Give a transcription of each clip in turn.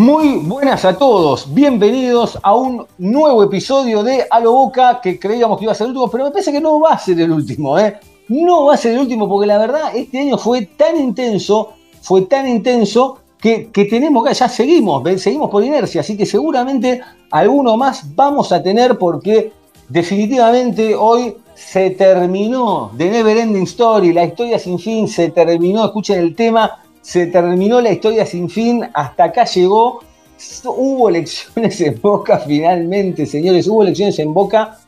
Muy buenas a todos, bienvenidos a un nuevo episodio de A lo Boca que creíamos que iba a ser el último, pero me parece que no va a ser el último, ¿eh? No va a ser el último porque la verdad este año fue tan intenso, fue tan intenso que, tenemos que, ya seguimos, seguimos por inercia, así que seguramente alguno más vamos a tener porque definitivamente hoy se terminó The Never Ending Story, la historia sin fin, se terminó, escuchen el tema, se terminó la historia sin fin, hasta acá llegó. Hubo elecciones en Boca finalmente, señores, hubo elecciones en Boca.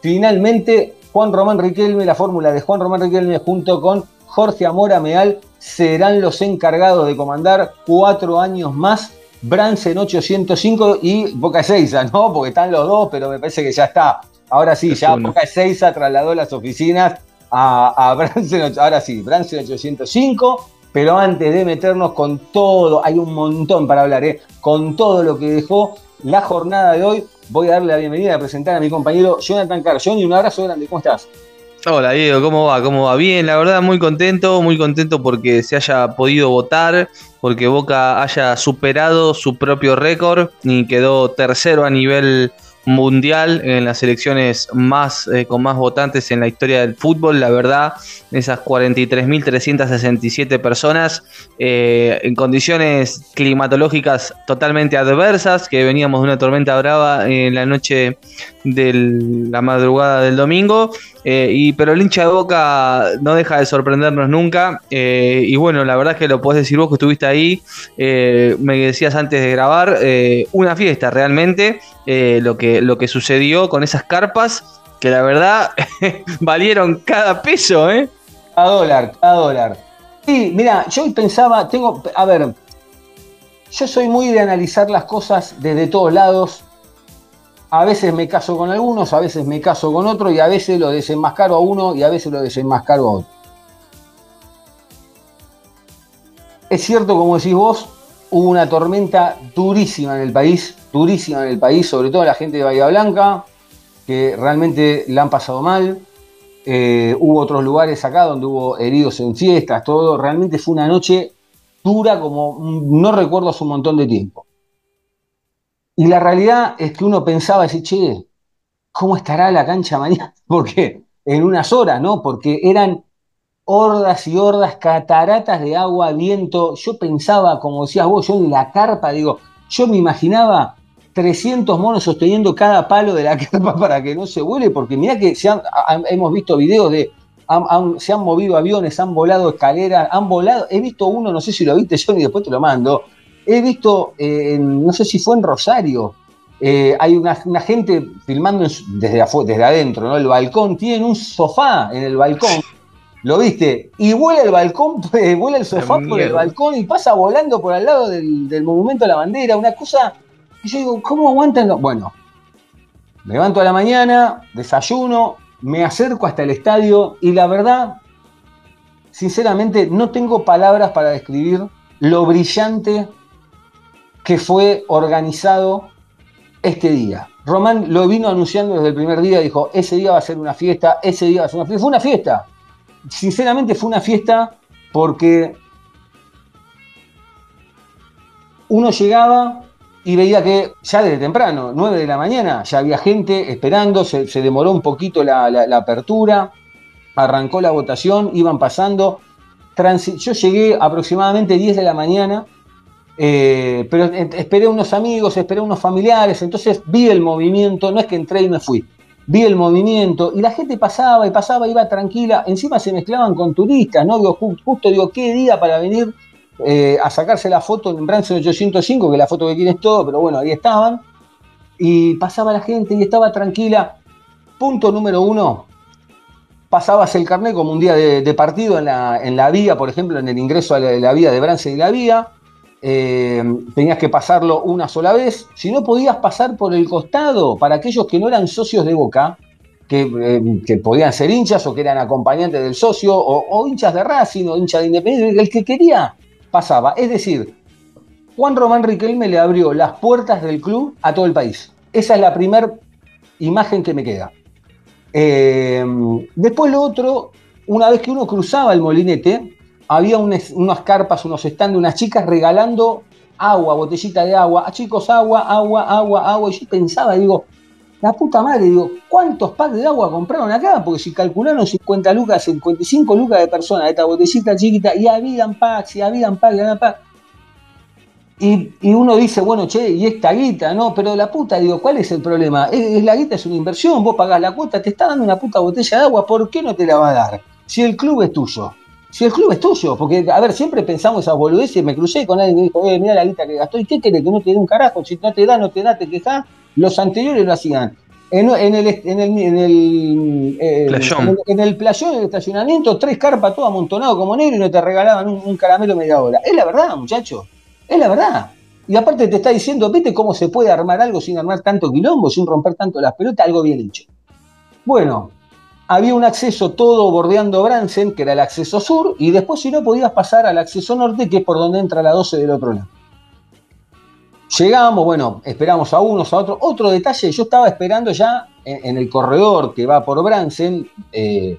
Finalmente, Juan Román Riquelme, la fórmula de Juan Román Riquelme junto con Jorge Amora Meal serán los encargados de comandar cuatro años más Bransen 805 y Boca Ezeiza, ¿no? Porque están los dos, pero me parece que ya está. Ahora sí, ya Boca Ezeiza trasladó las oficinas a, a ahora sí, Bransen 805, pero antes de meternos con todo, hay un montón para hablar, ¿eh? Con todo lo que dejó la jornada de hoy, voy a darle la bienvenida a presentar a mi compañero Jonathan Carr. Johnny, un abrazo grande, ¿cómo estás? Hola Diego, ¿cómo va? ¿Cómo va? Bien, la verdad muy contento, muy contento porque se haya podido votar, porque Boca haya superado su propio récord y quedó tercero a nivel mundial en las elecciones más eh, con más votantes en la historia del fútbol. La verdad, esas 43.367 personas eh, en condiciones climatológicas totalmente adversas, que veníamos de una tormenta brava en la noche de la madrugada del domingo. Eh, y, pero el hincha de boca no deja de sorprendernos nunca. eh, y bueno, la verdad es que lo podés decir vos que estuviste ahí. me decías antes de grabar, una fiesta realmente. Eh, lo, que, lo que sucedió con esas carpas, que la verdad valieron cada peso, ¿eh? Cada dólar, cada dólar. Sí, mira, yo pensaba, tengo, a ver, yo soy muy de analizar las cosas desde todos lados. A veces me caso con algunos, a veces me caso con otros y a veces lo desenmascaro a uno y a veces lo desenmascaro a otro. Es cierto, como decís vos, hubo una tormenta durísima en el país, durísima en el país, sobre todo la gente de Bahía Blanca, que realmente la han pasado mal. Eh, hubo otros lugares acá donde hubo heridos en fiestas, todo. Realmente fue una noche dura como mm, no recuerdo hace un montón de tiempo. Y la realidad es que uno pensaba, decir, che, ¿cómo estará la cancha mañana? Porque en unas horas, ¿no? Porque eran hordas y hordas, cataratas de agua, viento. Yo pensaba, como decías vos, yo en la carpa, digo, yo me imaginaba 300 monos sosteniendo cada palo de la carpa para que no se vuele, porque mirá que se han- ha- hemos visto videos de, han- han- se han movido aviones, han volado escaleras, han volado, he visto uno, no sé si lo viste Johnny, después te lo mando, he visto, eh, en- no sé si fue en Rosario, eh, hay una, una gente filmando desde, desde adentro, ¿no? El balcón, tienen un sofá en el balcón, ¿lo viste? Y vuela el balcón, eh, vuela el sofá por el balcón y pasa volando por al lado del, del monumento a la bandera, una cosa que yo digo, ¿cómo aguantan? los-?" Bueno, me levanto a la mañana, desayuno, me acerco hasta el estadio y la verdad, sinceramente, no tengo palabras para describir lo brillante que fue organizado este día. Román lo vino anunciando desde el primer día, dijo, ese día va a ser una fiesta, ese día va a ser una fiesta. Fue una fiesta. Sinceramente fue una fiesta porque uno llegaba y veía que ya desde temprano, 9 de la mañana, ya había gente esperando, se, demoró un poquito la, apertura, arrancó la votación, iban pasando. Transi- yo llegué aproximadamente 10 de la mañana, eh, pero esperé unos amigos, esperé unos familiares, entonces vi el movimiento, no es que entré y me fui, vi el movimiento y la gente pasaba y pasaba, iba tranquila, encima se mezclaban con turistas, ¿no? Digo, ju- justo digo, qué día para venir eh, a sacarse la foto en Branson 805, que la foto que quieren es todo, pero bueno, ahí estaban, y pasaba la gente y estaba tranquila. Punto número uno, pasabas el carnet como un día de, partido en la, en la vía, por ejemplo, en el ingreso a la, vía de Brance y la vía. eh, tenías que pasarlo una sola vez. Si no podías pasar por el costado, para aquellos que no eran socios de Boca, que, eh, que podían ser hinchas o que eran acompañantes del socio, o hinchas de Racing o hinchas de Independiente, el que quería pasaba. Es decir, Juan Román Riquelme le abrió las puertas del club a todo el país. Esa es la primera imagen que me queda. Eh, después lo otro, una vez que uno cruzaba el molinete, había unas, unas carpas, unos stands, unas chicas regalando agua, botellita de agua. A chicos, agua, agua, agua, agua. Y yo pensaba, digo, la puta madre, digo, ¿cuántos packs de agua compraron acá? Porque si calcularon 50 lucas, 55 lucas de personas de esta botellita chiquita, y habían packs, y habían packs, y habían packs. Y, y uno dice, bueno, che, y esta guita, ¿no? Pero la puta, digo, ¿cuál es el problema? Es, la guita es una inversión, vos pagás la cuota, te está dando una puta botella de agua, ¿por qué no te la va a dar? Si el club es tuyo. Si el club es tuyo, porque, a ver, siempre pensamos esas boludeces, me crucé con alguien que dijo, eh, mira la guita que gastó, ¿y qué querés? Que no te dé un carajo, si no te da, no te da, te quejás. Los anteriores lo hacían. En, en el, en el, en el, eh, Playón. en el- en el playón del estacionamiento, tres carpas todo amontonado como negro y no te regalaban un, un caramelo media hora. Es la verdad, muchacho. Es la verdad. Y aparte te está diciendo, ¿viste cómo se puede armar algo sin armar tanto quilombo, sin romper tanto las pelotas? Algo bien hecho. Bueno, había un acceso todo bordeando Bransen, que era el acceso sur, y después si no podías pasar al acceso norte, que es por donde entra la 12 del otro lado. Llegamos, bueno, esperamos a unos, a otros. Otro detalle, yo estaba esperando ya en, el corredor que va por Bransen, eh,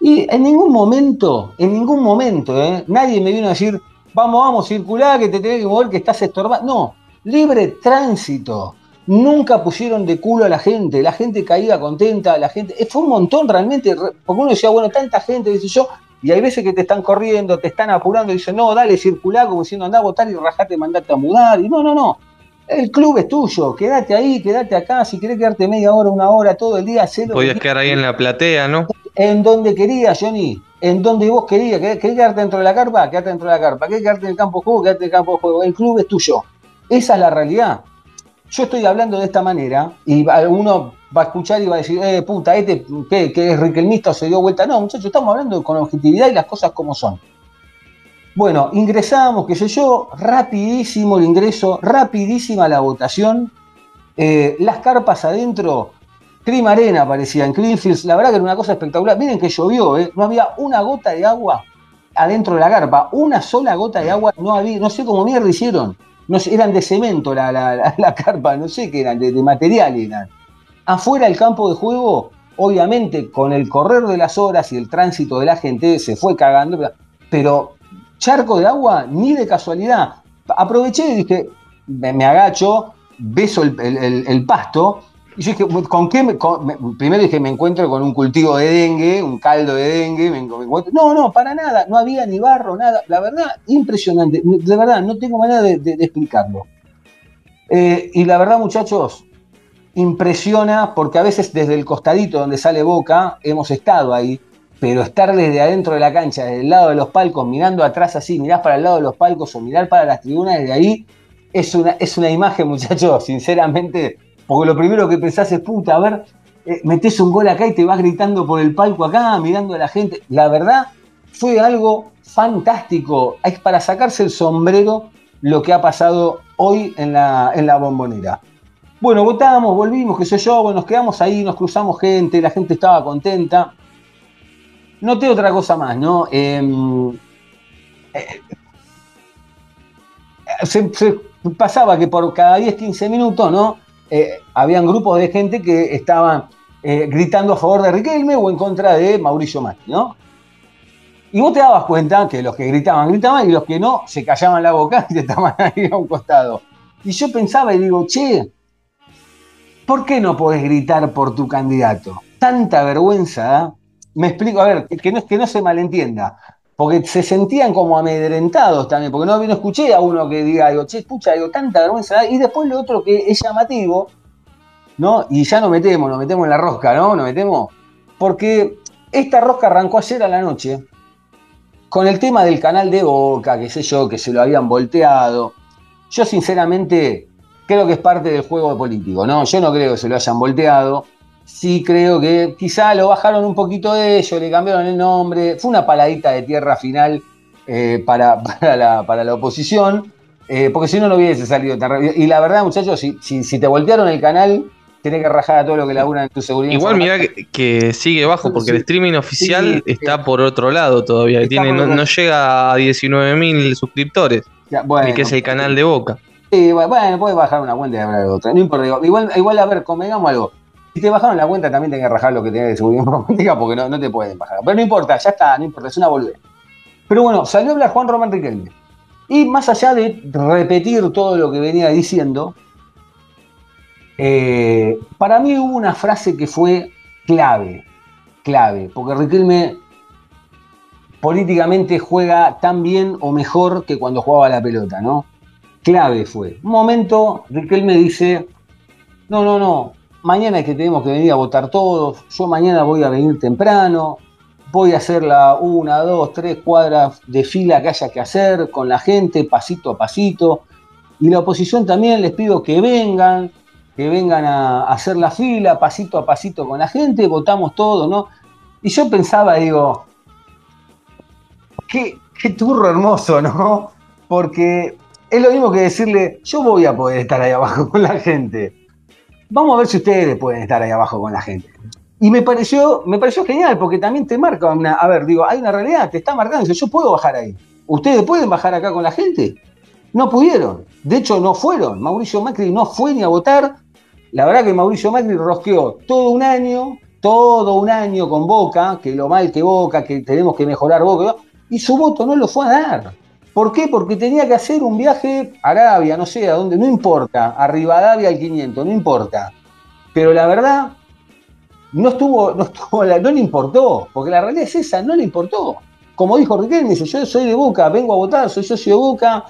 y en ningún momento, en ningún momento, eh, nadie me vino a decir, vamos, vamos, circular, que te tenés que mover, que estás estorbando. No, libre tránsito. Nunca pusieron de culo a la gente, la gente caía contenta, la gente. eh, Fue un montón realmente, re- porque uno decía, bueno, tanta gente, dice yo, y hay veces que te están corriendo, te están apurando, y dicen, no, dale, circulá, como diciendo, andá a votar y rajate, mandate a mudar. Y no, no, no. El club es tuyo, quédate ahí, quédate acá, si querés quedarte media hora, una hora, todo el día, hacelo Podías quedar ahí en la platea, ¿no? en donde querías, Johnny, en donde vos querías. ¿Querés, querés quedarte dentro de la carpa? Quedate dentro de la carpa. ¿Querés quedarte en el campo de juego? Quedate en el campo de juego. El club es tuyo. Esa es la realidad. Yo estoy hablando de esta manera y alguno va a escuchar y va a decir, eh, puta, este que, que es riquelmista se dio vuelta. No, muchachos, estamos hablando con objetividad y las cosas como son. Bueno, ingresamos, qué sé yo, rapidísimo el ingreso, rapidísima la votación. Eh, las carpas adentro, Cream Arena parecía en Greenfields, la verdad que era una cosa espectacular. Miren que llovió, ¿eh? no había una gota de agua adentro de la carpa, una sola gota de agua no había, no sé cómo mierda hicieron. No eran de cemento la, la, la- la carpa, no sé qué eran, de, de material eran. Afuera del campo de juego, obviamente con el correr de las horas y el tránsito de la gente se fue cagando, pero- charco de agua ni de casualidad. Aproveché y dije, me, agacho, beso el, pasto, y yo dije, ¿con qué? primero dije, me encuentro con un cultivo de dengue, un caldo de dengue, no, no, para nada, no había ni barro, nada, la verdad, impresionante, de verdad, no tengo manera de explicarlo. Eh, y la verdad, muchachos, impresiona porque a veces desde el costadito donde sale Boca hemos estado ahí, pero estar desde adentro de la cancha, desde el lado de los palcos, mirando atrás así, mirás para el lado de los palcos o mirar para las tribunas desde ahí, es una, es una imagen, muchachos, sinceramente, porque lo primero que pensás es, puta, a ver, eh, metés un gol acá y te vas gritando por el palco acá, mirando a la gente. La verdad, fue algo fantástico. Es para sacarse el sombrero lo que ha pasado hoy en la, en la bombonera. Bueno, votamos, volvimos, qué sé yo, bueno, nos quedamos ahí, nos cruzamos gente, la gente estaba contenta. Noté otra cosa más, ¿no? Em, eh, se, pasaba que por cada 10, 15 minutos, ¿no? eh, habían grupos de gente que estaban eh, gritando a favor de Riquelme o en contra de Mauricio Macri, ¿no? Y vos te dabas cuenta que los que gritaban, gritaban y los que no, se callaban la boca y te estaban ahí a un costado. Y yo pensaba y digo, che, ¿por qué no podés gritar por tu candidato? Tanta vergüenza, ¿da? Me explico, a ver, que no, que no se malentienda, porque se sentían como amedrentados también, porque no, no escuché a uno que diga, digo, che, escucha, digo, tanta vergüenza, ¿da? y después lo otro que es llamativo, ¿no? Y ya nos metemos, nos metemos en la rosca, ¿no? Nos metemos, porque esta rosca arrancó ayer a la noche, con el tema del canal de Boca, qué sé yo, que se lo habían volteado. Yo sinceramente creo que es parte del juego político, ¿no? Yo no creo que se lo hayan volteado. Sí creo que quizá lo bajaron un poquito de ellos, le cambiaron el nombre. Fue una paladita de tierra final eh, para, para, la, para la oposición, eh, porque si no, no hubiese salido tan rápido. Y la verdad, muchachos, si, si, si te voltearon el canal, tenés que rajar a todo lo que laburan en tu seguridad. Igual mirá que, que sigue bajo porque el streaming oficial Sí, está por otro lado todavía. Tiene, no, llega a 19.000 suscriptores, Ya, bueno, que es el canal de Boca. Sí, bueno, puedes bajar una cuenta y hablar de otra. No importa, igual, a ver, convengamos algo. Si te bajaron la cuenta, también tenés que rajar lo que tenés de seguridad informática porque no, no te pueden bajar. Pero no importa, ya está, no importa, es una boludez. Pero bueno, salió a hablar Juan Román Riquelme. Y más allá de repetir todo lo que venía diciendo, eh, para mí hubo una frase que fue clave, clave, porque Riquelme políticamente juega tan bien o mejor que cuando jugaba la pelota, ¿no? Clave fue. Un momento, Riquelme dice, no, no, no, mañana es que tenemos que venir a votar todos, yo mañana voy a venir temprano, voy a hacer la una, dos, tres cuadras de fila que haya que hacer con la gente, pasito a pasito, y la oposición también les pido que vengan, que vengan a, a hacer la fila, pasito a pasito con la gente, votamos todos, ¿no? Y yo pensaba, digo, qué, qué turro hermoso, ¿no? Porque es lo mismo que decirle, yo voy a poder estar ahí abajo con la gente. Vamos a ver si ustedes pueden estar ahí abajo con la gente. Y me pareció, me pareció genial, porque también te marca una. A ver, digo, hay una realidad, te está marcando. Yo puedo bajar ahí. ¿Ustedes pueden bajar acá con la gente? No pudieron. De hecho, no fueron. Mauricio Macri no fue ni a votar. La verdad que Mauricio Macri rosqueó todo un año, todo un año con Boca, que lo mal que Boca, que tenemos que mejorar Boca, y su voto no lo fue a dar. ¿Por qué? Porque tenía que hacer un viaje a Arabia, no sé a dónde, no importa, a Rivadavia al 500, no importa. Pero la verdad, no estuvo, no no le importó, porque la realidad es esa, no le importó. Como dijo Riquelme, dice, yo soy de Boca, vengo a votar, soy socio de Boca,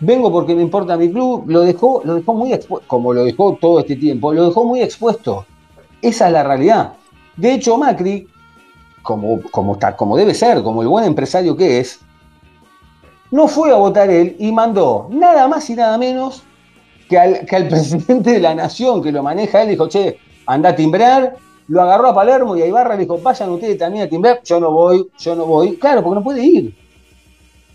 vengo porque me importa mi club, lo dejó, lo dejó muy expuesto, como lo dejó todo este tiempo, lo dejó muy expuesto. Esa es la realidad. De hecho, Macri, como, como, como debe ser, como el buen empresario que es, no fue a votar él y mandó nada más y nada menos que al, que al presidente de la nación que lo maneja él, dijo, che, anda a timbrar, lo agarró a Palermo y a Ibarra le dijo, vayan ustedes también a timbrar, yo no voy, yo no voy. Claro, porque no puede ir.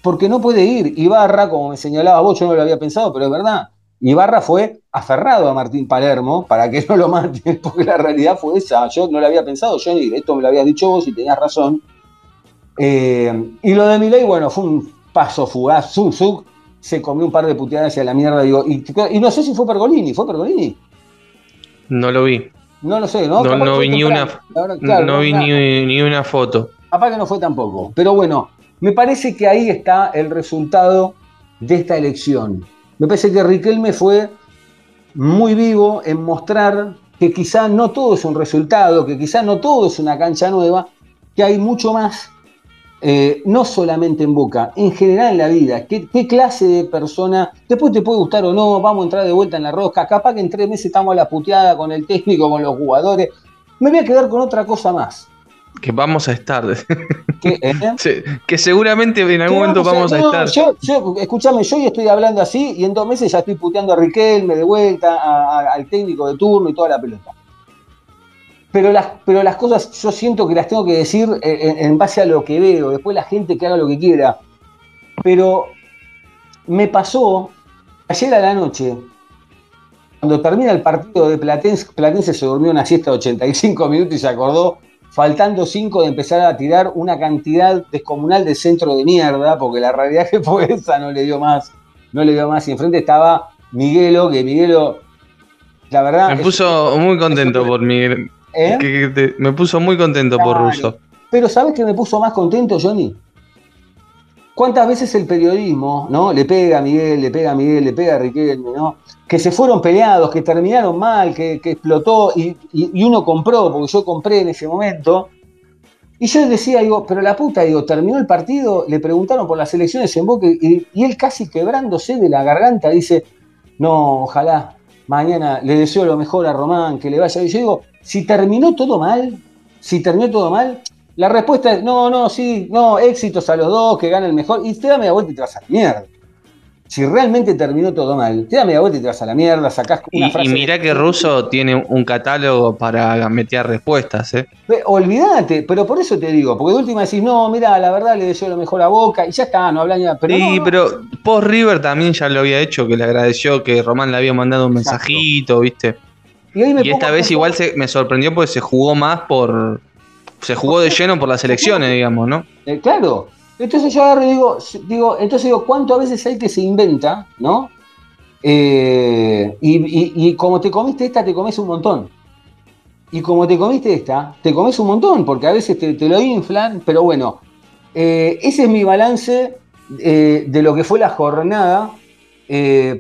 Porque no puede ir. Ibarra, como me señalaba vos, yo no lo había pensado, pero es verdad. Ibarra fue aferrado a Martín Palermo para que no lo maten, porque la realidad fue esa. Yo no lo había pensado, ni esto me lo habías dicho vos y tenías razón. Eh, y lo de Milei, bueno, fue un paso fugaz. Zug, Zug se comió un par de puteadas hacia la mierda. Digo, y, y no sé si fue Pergolini, ¿fue Pergolini? No lo vi. No lo sé, ¿no? No, vi ni una, La verdad, claro, no vi ni, ni una foto. Capaz que no fue tampoco. Pero bueno, me parece que ahí está el resultado de esta elección. Me parece que Riquelme fue muy vivo en mostrar que quizá no todo es un resultado, que quizá no todo es una cancha nueva, que hay mucho más, eh, no solamente en Boca, en general en la vida. ¿Qué, qué clase de persona, después te puede gustar o no, vamos a entrar de vuelta en la rosca, capaz que en tres meses estamos a la puteada con el técnico, con los jugadores. Me voy a quedar con otra cosa más. Que vamos a estar. Que, ¿eh? Que seguramente en algún momento vamos a estar. Yo, yo, escúchame, yo hoy estoy hablando así y en dos meses ya estoy puteando a Riquelme de vuelta, a- a- al técnico de turno y toda la pelota. Pero las, pero las cosas yo siento que las tengo que decir en, en base a lo que veo, después la gente que haga lo que quiera. Pero me pasó ayer a la noche, cuando termina el partido de Platense, Platense se durmió una siesta de 85 minutos y se acordó, faltando 5 de empezar a tirar una cantidad descomunal de centro de mierda, porque la realidad que fue esa no le dio más, no le dio más. Y enfrente estaba Miguelo, que Miguelo La verdad. Me puso muy contento por mi. ¿Eh? que- que te- me puso muy contento por. Russo. Pero ¿sabes qué me puso más contento, Johnny? ¿Cuántas veces el periodismo, ¿no? Le pega a Miguel, le pega a Miguel, le pega a Riquelme, ¿no? Que se fueron peleados, que terminaron mal, que, que explotó y, y- y uno compró, porque yo compré en ese momento. Y yo decía, digo, pero la puta, digo, terminó el partido, le preguntaron por las elecciones en Boca y, y él casi quebrándose de la garganta dice, no, ojalá, mañana le deseo lo mejor a Román, que le vaya. Y yo digo, si terminó todo mal, si terminó todo mal, la respuesta es, no, no, sí, no, éxitos a los dos, que gane el mejor, y te da media vuelta y te vas a la mierda. Si realmente terminó todo mal, te da media vuelta y te vas a la mierda, sacás Y, una y frase. mirá que Russo tiene un catálogo para meter respuestas, ¿eh? Olvídate, pero por eso te digo, porque de última decís, no, mira, la verdad le deseo lo mejor a Boca, y ya está, no hablan ya. Pero sí, no, no. pero post River también ya lo había hecho, que le agradeció que Román le había mandado un Exacto. mensajito, ¿viste? Y, me Y esta vez pensar- igual se, me sorprendió porque se jugó más por. Se jugó de lleno por las elecciones, digamos, ¿no? Eh, claro. Entonces yo agarro y digo, digo, entonces digo, ¿cuánto a veces hay que se inventa, ¿no? Eh, y, como te comiste esta, te comes un montón. Y como te comiste esta, te comes un montón, porque a veces te, lo inflan, pero bueno, eh, ese es mi balance eh, de lo que fue la jornada,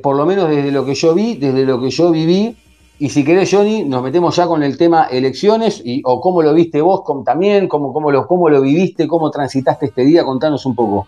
por lo menos desde lo que yo vi, desde lo que yo viví. Y si querés, Johnny, nos metemos ya con el tema elecciones y, o cómo lo viste vos también, cómo, cómo, lo, cómo lo viviste, cómo transitaste este día, contanos un poco.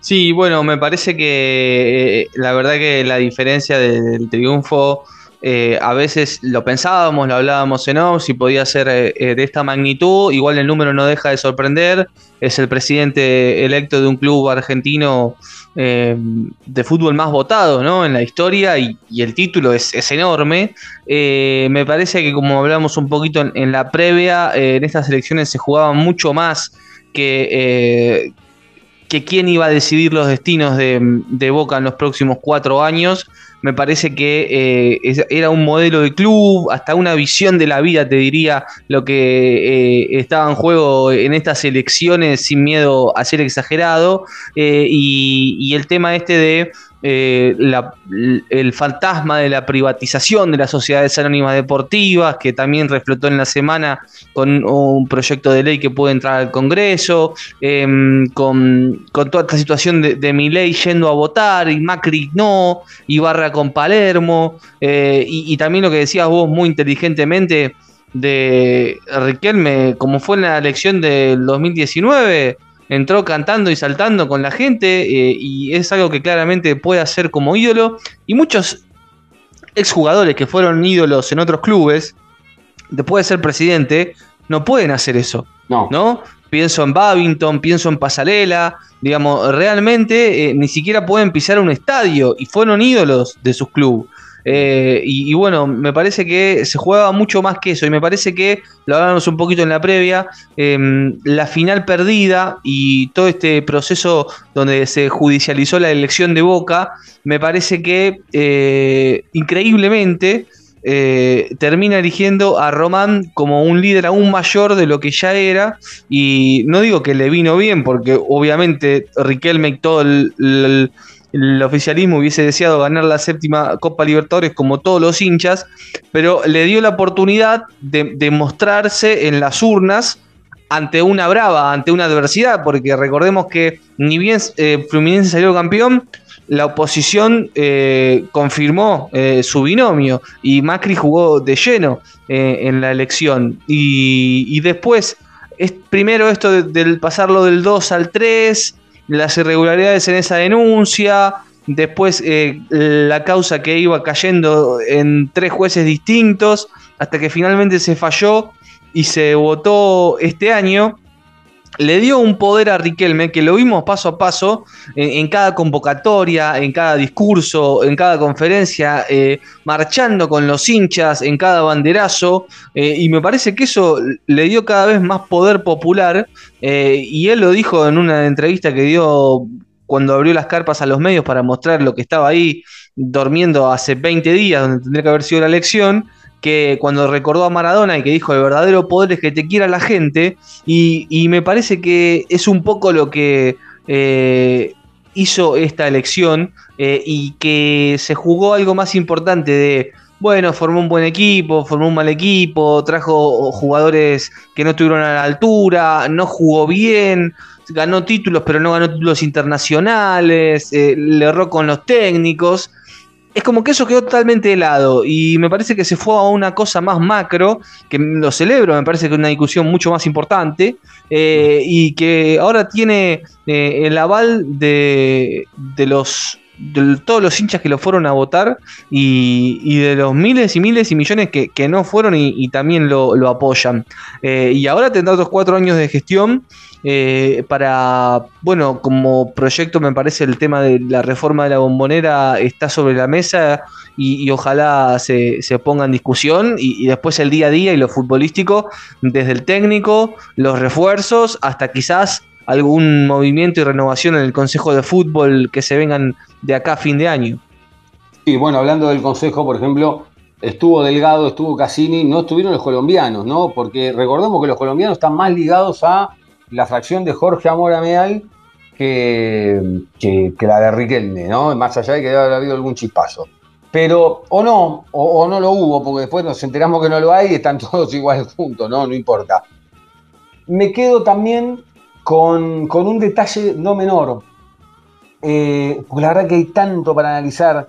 Sí, bueno, me parece que eh, la verdad que la diferencia de- del triunfo, eh, a veces lo pensábamos, lo hablábamos en off, si podía ser eh, eh, de esta magnitud, igual el número no deja de sorprender, es el presidente electo de un club argentino de fútbol más votado ¿no? en la historia y, el título es, enorme. Me parece que como hablamos un poquito en, la previa, en estas elecciones se jugaba mucho más que, quién iba a decidir los destinos de, de Boca en los próximos cuatro años. Me parece que eh, era un modelo de club, hasta una visión de la vida, te diría, lo que eh, estaba en juego en estas elecciones sin miedo a ser exagerado. Eh, y, y el tema este de eh, el fantasma de la privatización de las sociedades anónimas deportivas, que también reflotó en la semana con un proyecto de ley que puede entrar al Congreso, em, con, con toda esta situación de, de Milei yendo a votar y Macri no, y Barra con Palermo, eh, y, y también lo que decías vos muy inteligentemente de Riquelme, como fue en la elección del 2019, entró cantando y saltando con la gente, eh, y es algo que claramente puede hacer como ídolo, y muchos exjugadores que fueron ídolos en otros clubes, después de ser presidente, no pueden hacer eso. No, ¿no? Pienso en Babington, pienso en Pasarela, digamos, realmente eh, ni siquiera pueden pisar un estadio y fueron ídolos de sus clubes. Eh, y, bueno, me parece que se jugaba mucho más que eso y me parece que, lo hablábamos un poquito en la previa, eh, la final perdida y todo este proceso donde se judicializó la elección de Boca, me parece que eh, increíblemente eh, termina eligiendo a Román como un líder aún mayor de lo que ya era. Y no digo que le vino bien, porque obviamente Riquelme y todo el- el oficialismo hubiese deseado ganar la séptima Copa Libertadores como todos los hinchas, pero le dio la oportunidad de, mostrarse en las urnas ante una brava, ante una adversidad, porque recordemos que ni bien eh, Fluminense salió campeón, la oposición eh, confirmó eh, su binomio y Macri jugó de lleno eh, en la elección. Y, y después, es, primero esto de- del pasarlo del 2 al 3, las irregularidades en esa denuncia, después eh, la causa que iba cayendo en tres jueces distintos, hasta que finalmente se falló y se votó este año le dio un poder a Riquelme que lo vimos paso a paso en, cada convocatoria, en cada discurso, en cada conferencia, eh, marchando con los hinchas, en cada banderazo, eh, y me parece que eso le dio cada vez más poder popular, eh, y él lo dijo en una entrevista que dio cuando abrió las carpas a los medios para mostrar lo que estaba ahí durmiendo hace 20 días, donde tendría que haber sido la elección, que cuando recordó a Maradona y que dijo el verdadero poder es que te quiera la gente, y, me parece que es un poco lo que eh, hizo esta elección eh, y que se jugó algo más importante de bueno, formó un buen equipo, formó un mal equipo, trajo jugadores que no estuvieron a la altura, no jugó bien, ganó títulos, pero no ganó títulos internacionales, eh, le erró con los técnicos. Es como que eso quedó totalmente helado y me parece que se fue a una cosa más macro, que lo celebro, me parece que es una discusión mucho más importante eh, y que ahora tiene eh, el aval de, de los de todos los hinchas que lo fueron a votar y, y de los miles y miles y millones que, que no fueron y, también lo, lo apoyan. Eh, y ahora tendrá otros cuatro años de gestión eh, para, bueno, como proyecto me parece el tema de la reforma de la bombonera está sobre la mesa y, ojalá se, se ponga en discusión y, y después el día a día y lo futbolístico, desde el técnico, los refuerzos, hasta quizás algún movimiento y renovación en el Consejo de Fútbol que se vengan de acá a fin de año. Sí, bueno, hablando del Consejo, por ejemplo, estuvo Delgado, estuvo Cassini, no estuvieron los colombianos, ¿no? Porque recordemos que los colombianos están más ligados a la fracción de Jorge Amora Meal que, que, la de Riquelme, ¿no? Más allá de que debe haber habido algún chispazo. Pero, o no, o, o no lo hubo, porque después nos enteramos que no lo hay y están todos igual juntos, ¿no? No importa. Me quedo también con, con un detalle no menor. Eh, porque la verdad que hay tanto para analizar,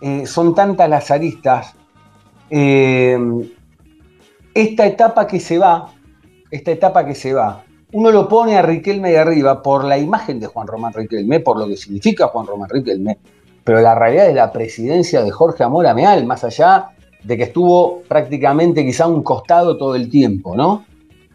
eh, son tantas las aristas. Eh, esta etapa que se va, esta etapa que se va, uno lo pone a Riquelme de arriba por la imagen de Juan Román Riquelme, por lo que significa Juan Román Riquelme, pero la realidad es la presidencia de Jorge Amora Meal, más allá de que estuvo prácticamente quizá un costado todo el tiempo, ¿no?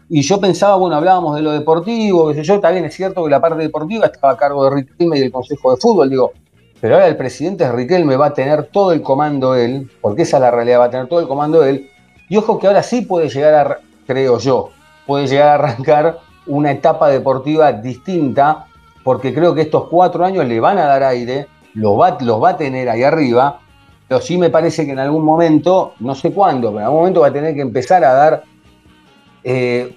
Y yo pensaba, bueno, hablábamos de lo deportivo, yo, también es cierto que la parte deportiva estaba a cargo de Riquelme y del Consejo de Fútbol, digo, pero ahora el presidente Riquelme va a tener todo el comando él, porque esa es la realidad, va a tener todo el comando él, y ojo que ahora sí puede llegar a, creo yo, puede llegar a arrancar una etapa deportiva distinta, porque creo que estos cuatro años le van a dar aire, los va, los va a tener ahí arriba, pero sí me parece que en algún momento, no sé cuándo, pero en algún momento va a tener que empezar a dar eh,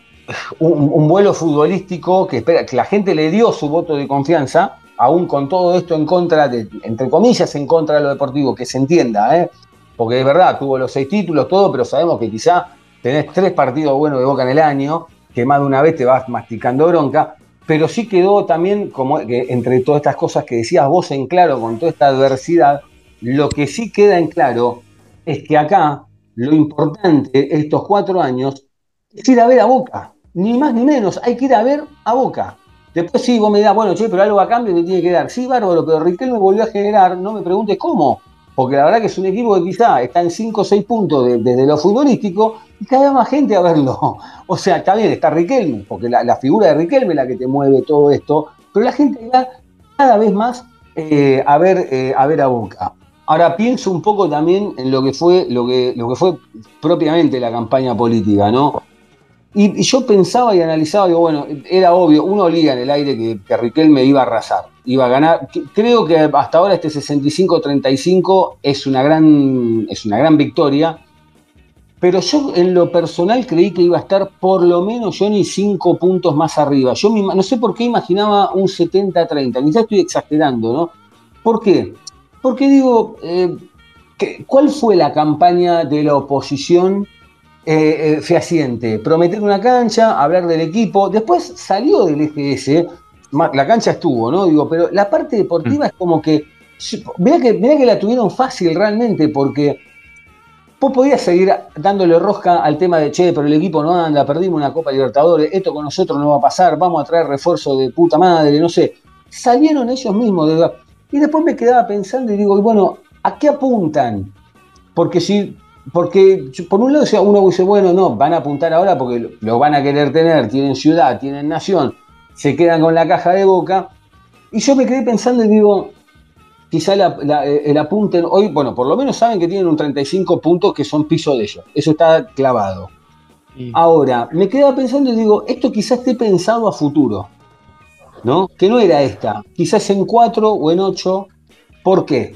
un, un, vuelo futbolístico que, espera, que la gente le dio su voto de confianza, aún con todo esto en contra, de, entre comillas, en contra de lo deportivo, que se entienda, ¿eh? porque es verdad, tuvo los seis títulos, todo, pero sabemos que quizá tenés tres partidos buenos de boca en el año, que más de una vez te vas masticando bronca, pero sí quedó también, como que entre todas estas cosas que decías vos en claro, con toda esta adversidad, lo que sí queda en claro es que acá lo importante estos cuatro años es ir a ver a Boca, ni más ni menos, hay que ir a ver a Boca. Después sí, vos me das, bueno, che, pero algo a cambio te tiene que dar. Sí, bárbaro, pero Riquelme volvió a generar, no me preguntes cómo, porque la verdad que es un equipo que quizá está en 5 o 6 puntos desde de, de lo futbolístico y cada vez más gente a verlo. O sea, bien, está Riquelme, porque la, figura de Riquelme es la que te mueve todo esto, pero la gente va cada vez más eh, a, ver, eh, a ver a Boca. Ahora pienso un poco también en lo que fue, lo que, fue propiamente la campaña política, ¿no? Y, y, yo pensaba y analizaba, digo, bueno, era obvio, uno olía en el aire que, que Riquelme iba a arrasar, iba a ganar. Creo que hasta ahora este 65-35 es, una gran, es una gran victoria, pero yo en lo personal creí que iba a estar por lo menos yo ni 5 puntos más arriba. Yo me, no sé por qué imaginaba un 70-30, quizás estoy exagerando, ¿no? ¿Por qué? Porque digo, eh, ¿cuál fue la campaña de la oposición? Eh, eh, fehaciente, prometer una cancha, hablar del equipo, después salió del EGS, la cancha estuvo, ¿no? Digo, pero la parte deportiva mm. es como que, mirá que, mirá que la tuvieron fácil realmente, porque vos podías seguir dándole rosca al tema de, che, pero el equipo no anda, perdimos una Copa Libertadores, esto con nosotros no va a pasar, vamos a traer refuerzo de puta madre, no sé. Salieron ellos mismos, de... y después me quedaba pensando y digo, bueno, ¿a qué apuntan? Porque si porque por un lado uno dice, bueno, no, van a apuntar ahora porque lo van a querer tener, tienen ciudad, tienen nación, se quedan con la caja de boca. Y yo me quedé pensando y digo, quizá la, la, el apunte hoy, bueno, por lo menos saben que tienen un 35 puntos que son piso de ellos, eso está clavado. Sí. Ahora, me quedaba pensando y digo, esto quizás esté pensado a futuro, ¿no? Que no era esta, quizás en 4 o en 8, ¿por qué?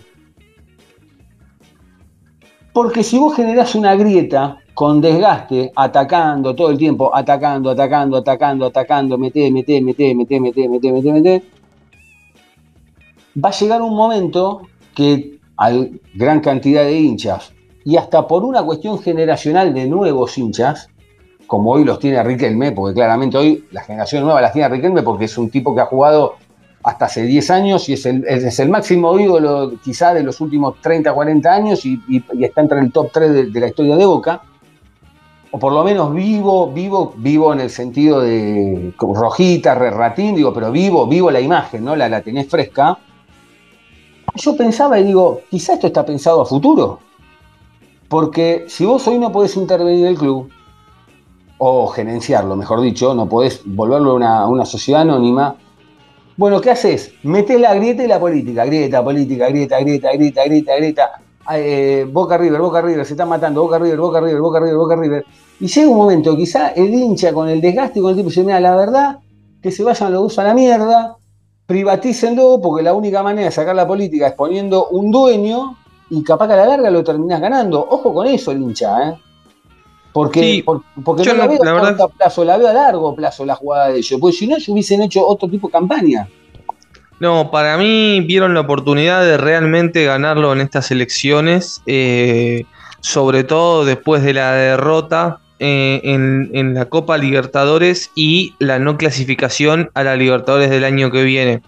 Porque si vos generás una grieta con desgaste, atacando todo el tiempo, atacando, atacando, atacando, atacando, meté, meté, meté, meté, meté, meté, meté, meté, va a llegar un momento que hay gran cantidad de hinchas y hasta por una cuestión generacional de nuevos hinchas, como hoy los tiene Riquelme, porque claramente hoy la generación nueva las tiene Riquelme porque es un tipo que ha jugado hasta hace 10 años y es el, es el máximo ídolo quizá de los últimos 30, 40 años y, está entre el top 3 de, la historia de Boca. O por lo menos vivo, vivo, vivo en el sentido de rojita, re ratín, digo, pero vivo, vivo la imagen, ¿no? La, la tenés fresca. Yo pensaba y digo, quizá esto está pensado a futuro. Porque si vos hoy no podés intervenir el club, o gerenciarlo, mejor dicho, no podés volverlo una, una sociedad anónima, bueno, ¿qué haces? Metés la grieta y la política, grieta, política, grieta, grieta, grieta, grieta, grieta. Eh, Boca River, Boca River, se están matando, Boca River, Boca River, Boca River, Boca River. Y llega un momento, quizá el hincha con el desgaste y con el tipo dice, mira, la verdad, que se vayan los dos a la mierda, privatícenlo, porque la única manera de sacar la política es poniendo un dueño y capaz que a la larga lo terminás ganando. Ojo con eso el hincha, ¿eh? Porque, Sí, porque yo no la veo la a verdad- corto plazo, la veo a largo plazo la jugada de ellos. Porque si no, ellos hubiesen hecho otro tipo de campaña. No, para mí vieron la oportunidad de realmente ganarlo en estas elecciones, eh, sobre todo después de la derrota eh, en, la Copa Libertadores y la no clasificación a la Libertadores del año que viene.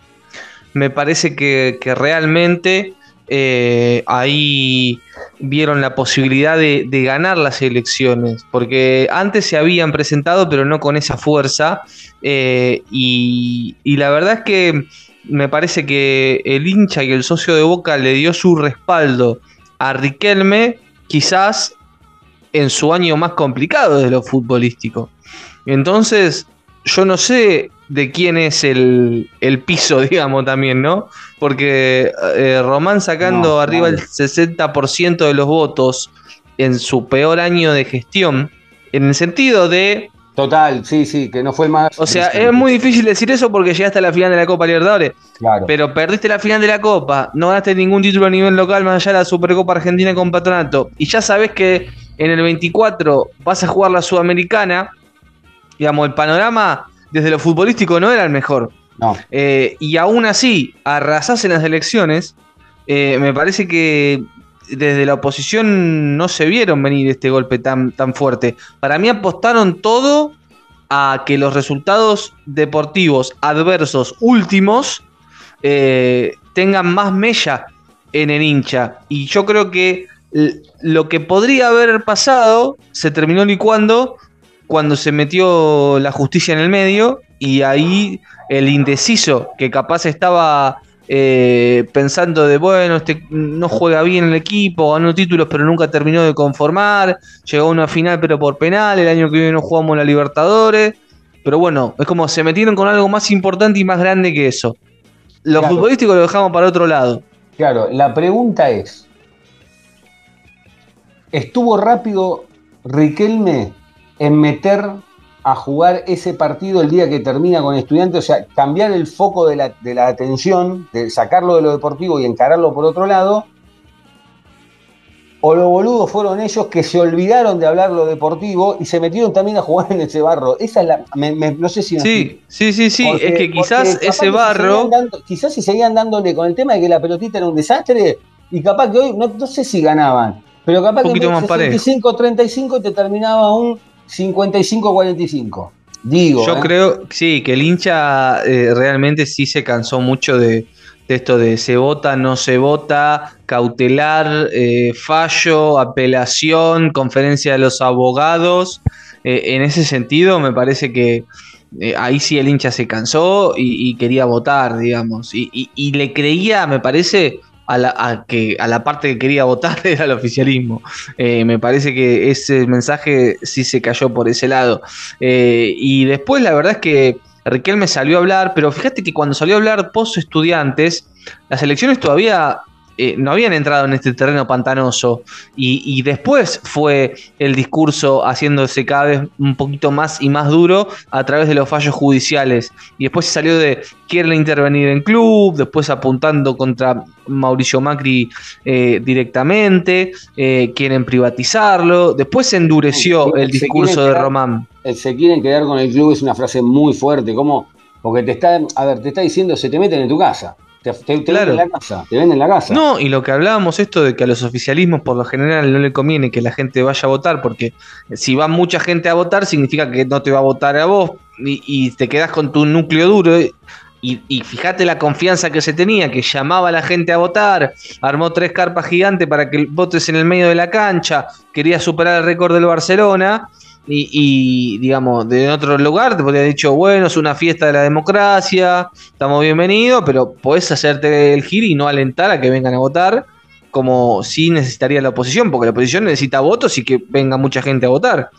Me parece que, realmente eh, ahí vieron la posibilidad de, de ganar las elecciones, porque antes se habían presentado, pero no con esa fuerza, eh, y, y la verdad es que me parece que el hincha y el socio de Boca le dio su respaldo a Riquelme, quizás en su año más complicado de lo futbolístico. Entonces, yo no sé de quién es el, el piso, digamos, también, ¿no? Porque eh, Román sacando No, arriba el 60% de los votos en su peor año de gestión, en el sentido de Total, sí, sí, que no fue el más. o sea, es muy difícil decir eso porque llegaste a la final de la Copa Libertadores, Claro. pero perdiste la final de la Copa, no ganaste ningún título a nivel local más allá de la Supercopa Argentina con Patronato, y ya sabes que en el 24 vas a jugar la Sudamericana, digamos, el panorama desde lo futbolístico no era el mejor. No. Eh, y aún así, arrasás en las elecciones, eh, me parece que desde la oposición no se vieron venir este golpe tan, tan fuerte. Para mí apostaron todo a que los resultados deportivos adversos últimos eh, tengan más mella en el hincha. Y yo creo que lo que podría haber pasado se terminó licuando cuando se metió la justicia en el medio y ahí el indeciso que capaz estaba eh, pensando de bueno, este no juega bien el equipo, ganó títulos pero nunca terminó de conformar, llegó a una final pero por penal, el año que viene no jugamos la Libertadores, pero bueno, es como se metieron con algo más importante y más grande que eso. Lo Claro. futbolístico lo dejamos para otro lado. Claro, la pregunta es: ¿estuvo rápido Riquelme en meter a jugar ese partido el día que termina con estudiantes? O sea, cambiar el foco de la, de la atención, de sacarlo de lo deportivo y encararlo por otro lado. O los boludos fueron ellos que se olvidaron de hablar lo deportivo y se metieron también a jugar en ese barro. Esa es la. me- me- no sé si Sí, sí, sí, sí, Porque- es que quizás ese si barro... dando- quizás si seguían dándole con el tema de que la pelotita era un desastre, y capaz que hoy, no, no sé si ganaban, pero capaz Un que poquito más parejo. 65-35 te terminaba un 55-45. Digo. Yo ¿eh? creo, sí, que el hincha eh, realmente sí se cansó mucho de, de esto de se vota, no se vota, cautelar, eh, fallo, apelación, conferencia de los abogados. Eh, en ese sentido, me parece que ahí sí el hincha se cansó y, y quería votar, digamos. Y, y- y le creía, me parece, a la, a que, a la parte que quería votar era el oficialismo. Eh, me parece que ese mensaje sí se cayó por ese lado. Eh, y después la verdad es que Riquelme salió a hablar, pero fíjate que cuando salió a hablar post estudiantes, las elecciones todavía eh, no habían entrado en este terreno pantanoso. Y, y después fue el discurso haciéndose cada vez un poquito más y más duro a través de los fallos judiciales. Y después se salió de quieren intervenir en club, después apuntando contra Mauricio Macri eh, directamente, eh, quieren privatizarlo. Después se endureció el discurso de Román. El se quieren quedar con el club es una frase muy fuerte. como Porque te está, a ver, te está diciendo, se te meten en tu casa. Te, te- te Claro. venden la casa, te venden la casa. No, y lo que hablábamos esto de que a los oficialismos por lo general no le conviene que la gente vaya a votar, porque si va mucha gente a votar significa que no te va a votar a vos y, y te quedas con tu núcleo duro. Y, y fíjate la confianza que se tenía, que llamaba a la gente a votar, armó tres carpas gigantes para que votes en el medio de la cancha, quería superar el récord del Barcelona. Y, y, digamos, de otro lugar te podría haber dicho, bueno, es una fiesta de la democracia, estamos bienvenidos, pero podés hacerte el giro y no alentar a que vengan a votar, como sí necesitaría la oposición, porque la oposición necesita votos y que venga mucha gente a votar.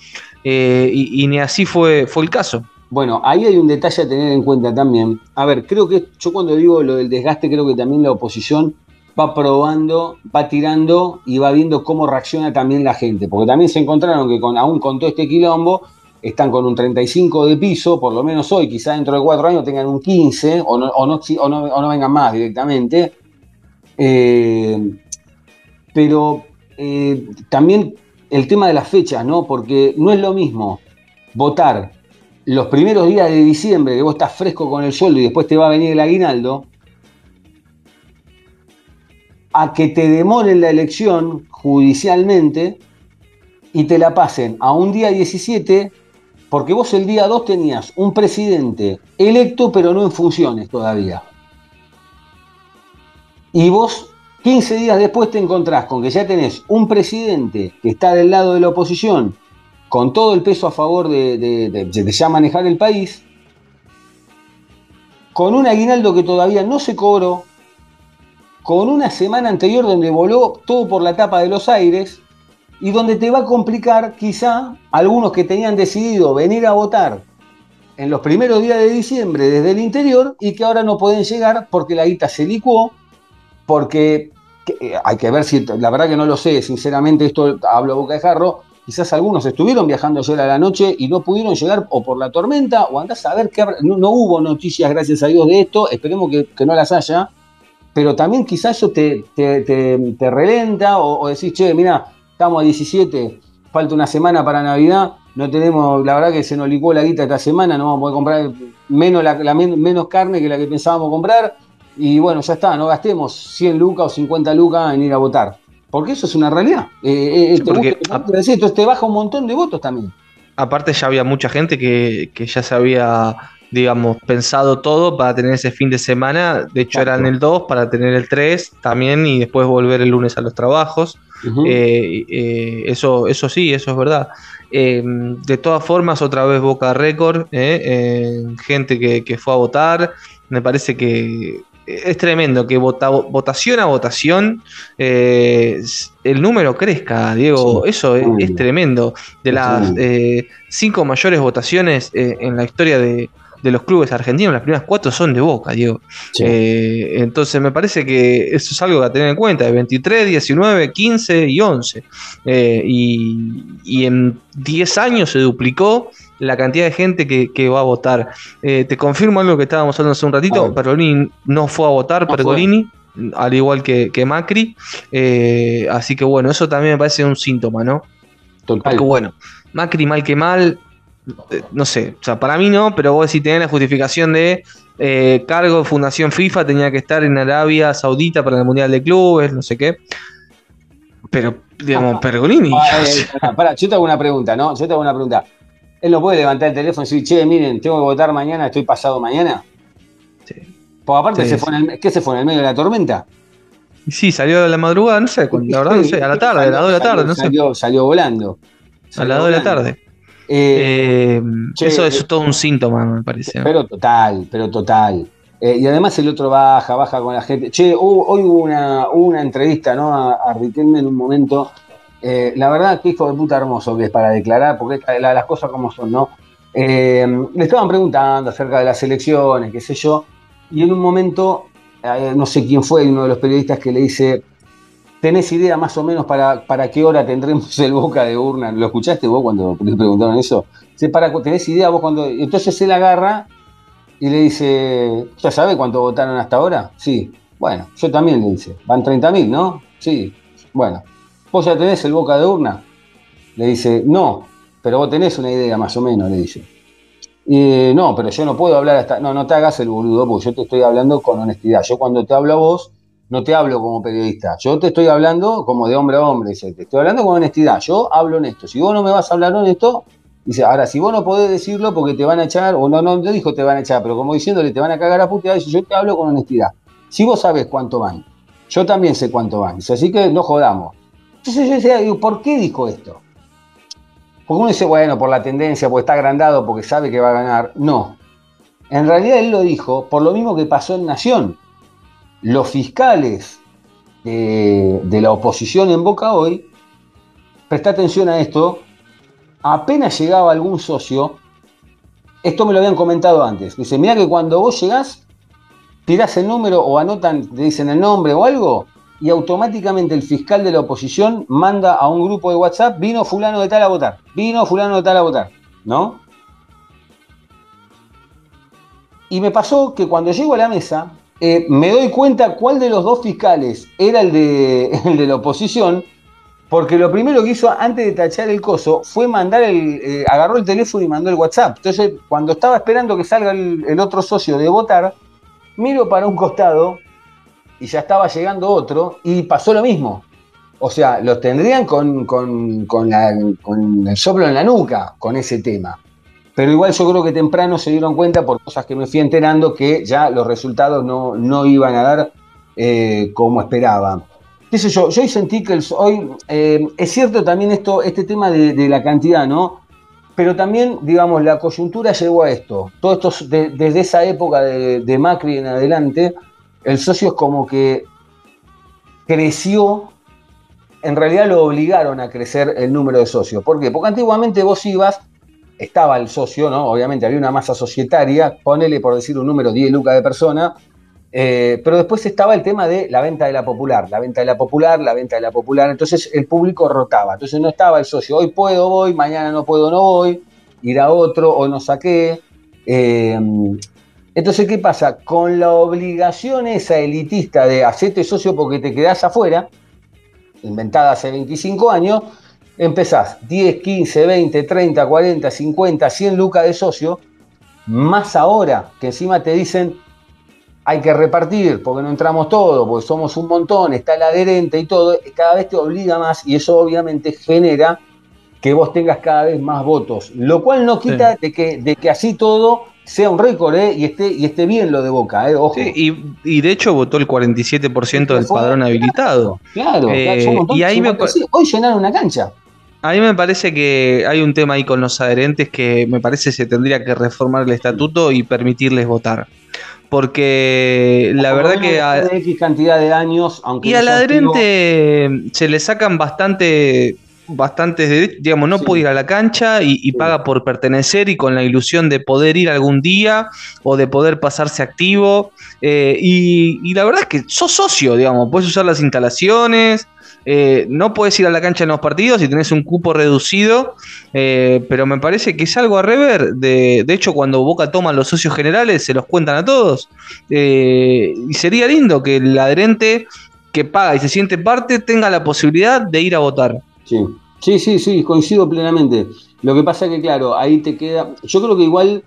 Eh, y, y ni así fue, fue el caso. Bueno, ahí hay un detalle a tener en cuenta también. A ver, creo que yo cuando digo lo del desgaste, creo que también la oposición va probando, va tirando y va viendo cómo reacciona también la gente. Porque también se encontraron que aún con todo este quilombo, están con un 35 de piso, por lo menos hoy, quizá dentro de cuatro años tengan un 15 o no, o no, o no, o no vengan más directamente. Eh, pero eh, también el tema de las fechas, ¿no? Porque no es lo mismo votar los primeros días de diciembre, que vos estás fresco con el sueldo y después te va a venir el aguinaldo, a que te demoren la elección judicialmente y te la pasen a un día 17, porque vos el día 2 tenías un presidente electo pero no en funciones todavía. Y vos 15 días después te encontrás con que ya tenés un presidente que está del lado de la oposición, con todo el peso a favor de, de- de- de ya manejar el país, con un aguinaldo que todavía no se cobró, con una semana anterior donde voló todo por la tapa de los aires y donde te va a complicar quizá algunos que tenían decidido venir a votar en los primeros días de diciembre desde el interior y que ahora no pueden llegar porque la guita se licuó, porque que- eh, hay que ver si, la verdad que no lo sé, sinceramente esto hablo a boca de jarro, quizás algunos estuvieron viajando ayer a la noche y no pudieron llegar o por la tormenta o andás a ver que no, no hubo noticias, gracias a Dios, de esto, esperemos que, que no las haya, pero también quizás eso te, te, te- te relenta o, o decís, che, mira, estamos a 17, falta una semana para Navidad, no tenemos, la verdad que se nos licuó la guita esta semana, no vamos a poder comprar menos, la, la men- menos carne que la que pensábamos comprar, y bueno, ya está, no gastemos 100 lucas o 50 lucas en ir a votar. Porque eso es una realidad. Eh, eh, Sí, te porque gusta decir, entonces te baja un montón de votos también. Aparte ya había mucha gente que, que ya se había, digamos, pensado todo para tener ese fin de semana. De hecho, Exacto. eran el 2 para tener el 3 también y después volver el lunes a los trabajos. Eh, eh, eso, eso sí, eso es verdad. Eh, de todas formas, otra vez Boca Récord, gente que, que fue a votar. Me parece que es tremendo que vota- votación a votación el número crezca, Diego. Sí, eso es, tremendo. es tremendo. De las eh, cinco mayores votaciones en la historia de, de los clubes argentinos, las primeras cuatro son de Boca, Diego. Sí. Eh, entonces me parece que eso es algo a tener en cuenta, de 23, 19, 15 y 11. Eh, y, y en 10 años se duplicó la cantidad de gente que, que va a votar. Eh, te confirmo algo que estábamos hablando hace un ratito, ver. Pergolini no fue a votar, No. Pergolini, al igual que, que Macri. Eh, así que bueno, eso también me parece un síntoma, ¿no? Total. Porque bueno, Macri mal que mal, no sé, o sea, para mí no, pero vos si tenés la justificación de eh, cargo de Fundación FIFA, tenía que estar en Arabia Saudita para el Mundial de Clubes, no sé qué. Pero, digamos, Pergolini. Ah, eh, pará, yo te hago una pregunta, ¿no? Yo te hago una pregunta. Él no puede levantar el teléfono y decir, che, miren, tengo que votar mañana, estoy pasado mañana. Sí. Porque aparte, Sí, se sí. fue en el, ¿qué se fue en el medio de la tormenta? sí, salió a la madrugada, no sé, la verdad no sé, a la tarde, a las 2 de la tarde, no sé, Salió, salió volando. a las 2 de la tarde. Eh, Eh, che, eso eh, es todo un síntoma, me parece. Pero total, pero total. Eh, y además el otro baja, baja con la gente. Che, hoy hubo una, una entrevista ¿no? a, a Riquelme en un momento. Eh, la verdad, que hijo de puta hermoso que es para declarar, porque la- las cosas como son, ¿no? Eh, le estaban preguntando acerca de las elecciones, qué sé yo, y en un momento, eh, no sé quién fue, uno de los periodistas que le dice, ¿tenés idea más o menos para, para qué hora tendremos el boca de urna? ¿Lo escuchaste vos cuando le preguntaron eso? ¿Tenés idea vos cuando...? Entonces él agarra y le dice, ¿ya sabe cuánto votaron hasta ahora? Sí. Bueno, yo también le dice, van 30.000, ¿no? Sí. Bueno, ¿vos ya tenés el boca de urna? Le dice, no, pero vos tenés una idea más o menos, le dice. Eh, no, pero yo no puedo hablar hasta. No, no te hagas el boludo, porque yo te estoy hablando con honestidad. Yo cuando te hablo a vos, no te hablo como periodista. Yo te estoy hablando como de hombre a hombre. Dice, te estoy hablando con honestidad. Yo hablo honesto. Si vos no me vas a hablar honesto, dice, ahora, si vos no podés decirlo porque te van a echar, o no, no te dijo te van a echar, pero como diciéndole te van a cagar a putear, dice, yo te hablo con honestidad. Si vos sabés cuánto van, yo también sé cuánto van. Dice, así que no jodamos. Entonces yo decía, digo, ¿por qué dijo esto? Porque uno dice, bueno, por la tendencia, porque está agrandado, porque sabe que va a ganar. No. En realidad él lo dijo por lo mismo que pasó en Nación. Los fiscales de, la oposición en Boca hoy, presta atención a esto, apenas llegaba algún socio, esto me lo habían comentado antes, dice, mira que cuando vos llegás, tirás el número o anotan, te dicen el nombre o algo, y automáticamente el fiscal de la oposición manda a un grupo de WhatsApp, vino fulano de tal a votar, vino fulano de tal a votar, ¿no? Y me pasó que cuando llego a la mesa, eh, me doy cuenta cuál de los dos fiscales era el de, el de la oposición, porque lo primero que hizo antes de tachar el coso fue mandar el. eh, agarró el teléfono y mandó el WhatsApp. Entonces, cuando estaba esperando que salga el, otro socio de votar, miro para un costado y ya estaba llegando otro y pasó lo mismo. O sea, los tendrían con el soplo en la nuca con ese tema. Pero igual yo creo que temprano se dieron cuenta por cosas que me fui enterando que ya los resultados no, no iban a dar eh, como esperaban. ¿Qué sé yo? Yo hoy sentí que hoy eh, es cierto también esto, este tema de, la cantidad, ¿no? Pero también, digamos, la coyuntura llegó a esto. Todo esto es de- desde esa época de, de Macri en adelante, el socio es como que creció, en realidad lo obligaron a crecer el número de socios. ¿Por qué? Porque antiguamente vos ibas, estaba el socio, ¿no? Obviamente había una masa societaria, ponele por decir un número 10 lucas de persona, eh, pero después estaba el tema de la venta de la popular, la venta de la popular, la venta de la popular, entonces el público rotaba, entonces no estaba el socio, hoy puedo, voy, mañana no puedo, no voy, ir a otro o no saqué. Eh, entonces, ¿qué pasa? Con la obligación esa elitista de hacerte socio porque te quedás afuera, inventada hace 25 años, empezás 10, 15, 20, 30, 40, 50, 100 lucas de socio, más ahora que encima te dicen hay que repartir porque no entramos todos, porque somos un montón, está el adherente y todo, cada vez te obliga más y eso obviamente genera que vos tengas cada vez más votos, lo cual no quita Sí. de, que, de que así todo sea un récord ¿eh? y, esté, y esté bien lo de Boca, ¿eh? ojo. Sí, y, y de hecho votó el 47% del padrón habilitado. Claro, Eh, claro, y ahí me 56. hoy llenaron una cancha. A mí me parece que hay un tema ahí con los adherentes que me parece se tendría que reformar el estatuto y permitirles votar. Porque la verdad que a- X cantidad de años, aunque y al activo, adherente se le sacan bastante bastantes derechos, digamos, no Sí. puede ir a la cancha y, y Sí. paga por pertenecer y con la ilusión de poder ir algún día o de poder pasarse activo. eh, y, y la verdad es que sos socio, digamos, puedes usar las instalaciones, eh, no puedes ir a la cancha en los partidos y tenés un cupo reducido, eh, pero me parece que es algo a rever. De, de hecho, cuando Boca toma los socios generales, se los cuentan a todos. Eh, y sería lindo que el adherente que paga y se siente parte tenga la posibilidad de ir a votar. Sí, sí, sí, sí, coincido plenamente. Lo que pasa que, claro, ahí te queda. Yo creo que igual.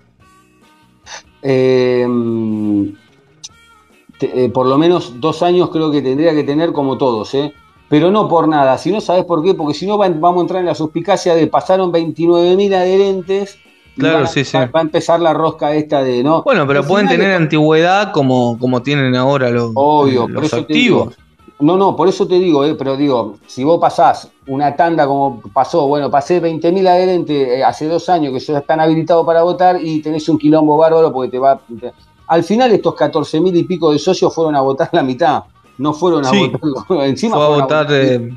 por lo menos dos años creo que tendría que tener como todos, ¿eh? Pero no por nada. Si no sabes por qué, porque si no va- vamos a entrar en la suspicacia de pasaron 29.000 adherentes. Claro, van a- sí, sí. Va, va a empezar la rosca esta de no. Bueno, pero Al pueden tener antigüedad como, como tienen ahora los, Obvio, los activos. No, no, por eso te digo, eh, pero digo, si vos pasás una tanda como pasó, bueno, pasé 20.000 adherentes eh, hace dos años que ya están habilitados para votar y tenés un quilombo bárbaro porque te va... te- Al final estos 14.000 y pico de socios fueron a votar la mitad, no fueron a Sí. votar... Encima Fue a votar, eh,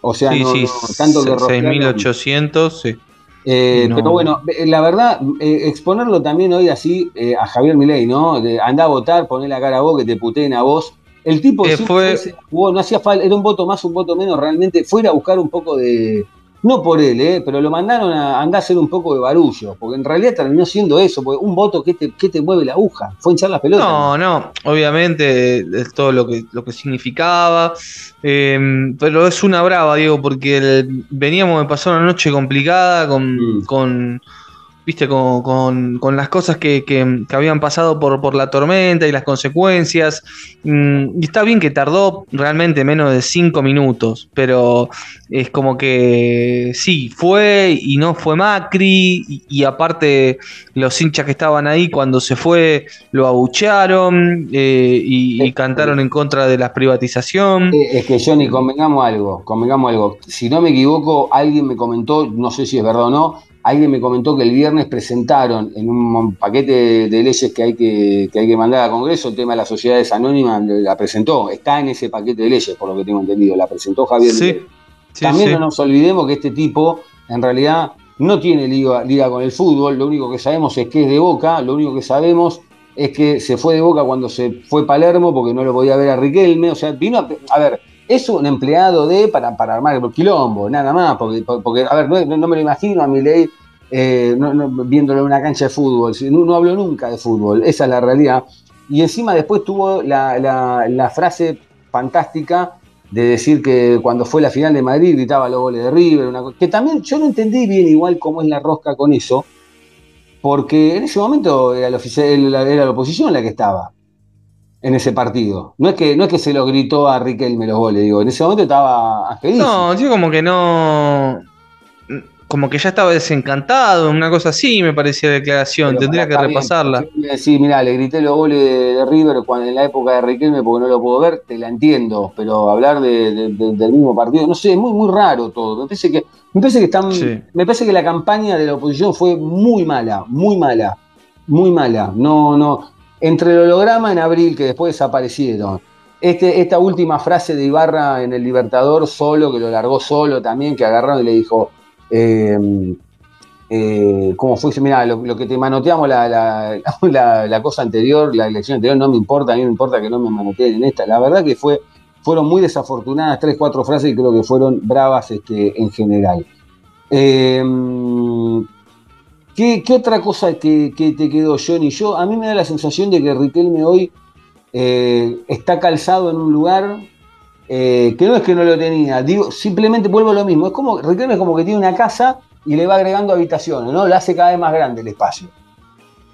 o sea, sí, no, sí, no, tanto que rosquearon. 6.800, sí. Eh, No. Pero bueno, la verdad, eh, exponerlo también hoy así eh, a Javier Milei, ¿no? De, andá a votar, poné la cara a vos, que te puteen a vos. El tipo fue- se jugó, no hacía falta, era un voto más, un voto menos, realmente fue ir a buscar un poco de. No por él, ¿eh? pero lo mandaron a andar a hacer un poco de barullo, porque en realidad terminó siendo eso, porque un voto que te, que te mueve la aguja, fue hinchar las pelotas. No, no, obviamente es todo lo que, lo que significaba, eh, pero es una brava, Diego, porque el- veníamos de pasar una noche complicada con, Mm. con- viste, con, con- con las cosas que, que- que habían pasado por, por la tormenta y las consecuencias. Mm, y está bien que tardó realmente menos de cinco minutos, pero es como que sí, fue y no fue Macri, y, y aparte los hinchas que estaban ahí cuando se fue lo abuchearon eh, y, y cantaron en contra de la privatización. Es que Johnny, convengamos algo, convengamos algo. Si no me equivoco, alguien me comentó, no sé si es verdad o no, alguien me comentó que el viernes presentaron en un paquete de, leyes que hay que, que hay que mandar al Congreso el tema de las sociedades anónimas, la presentó, está en ese paquete de leyes, por lo que tengo entendido, la presentó Javier Sí, También sí. no nos olvidemos que este tipo, en realidad, no tiene liga, liga con el fútbol. Lo único que sabemos es que es de Boca. Lo único que sabemos es que se fue de Boca cuando se fue Palermo porque no lo podía ver a Riquelme. O sea, vino a, a ver, es un empleado de para, para armar el quilombo, nada más. Porque, porque a ver, no, me lo imagino a Milei eh, no, no, viéndolo en una cancha de fútbol. No, hablo nunca de fútbol. Esa es la realidad. Y encima después tuvo la, frase fantástica de decir que cuando fue la final de Madrid gritaba los goles de River, que también yo no entendí bien igual cómo es la rosca con eso, porque en ese momento era la, era la oposición la que estaba en ese partido. No es que, no es que se lo gritó a Riquelme los goles, digo, en ese momento estaba Angelísimo. No, tío, como que no. Como que ya estaba desencantado, una cosa así me parecía la declaración. Pero Tendría que está bien, repasarla. Sí, mira, le grité los goles de, de River cuando, en la época de Riquelme porque no lo puedo ver, te la entiendo, pero hablar de- de- de- del mismo partido, no sé, es muy, muy raro todo. Me parece que, me parece que están, Sí. me parece que la campaña de la oposición fue muy mala, muy mala, muy mala. No, no. Entre el holograma en abril, que después desaparecieron. Este, esta última frase de Ibarra en el Libertador solo, que lo largó solo también, que agarraron y le dijo. eh, eh, ¿Cómo fue? Mira, lo, que te manoteamos la- la cosa anterior, la elección anterior, no me importa, a mí me importa que no me manoteen en esta. La verdad que fue, fueron muy desafortunadas, tres, cuatro frases y creo que fueron bravas este, en general. Eh, ¿qué, otra cosa que, te quedó, Johnny? Yo, a mí me da la sensación de que Riquelme hoy eh, está calzado en un lugar eh, que no es que no lo tenía, digo, simplemente vuelvo a lo mismo. Es como, Riquelme como que tiene una casa y le va agregando habitaciones, ¿no? La hace cada vez más grande el espacio.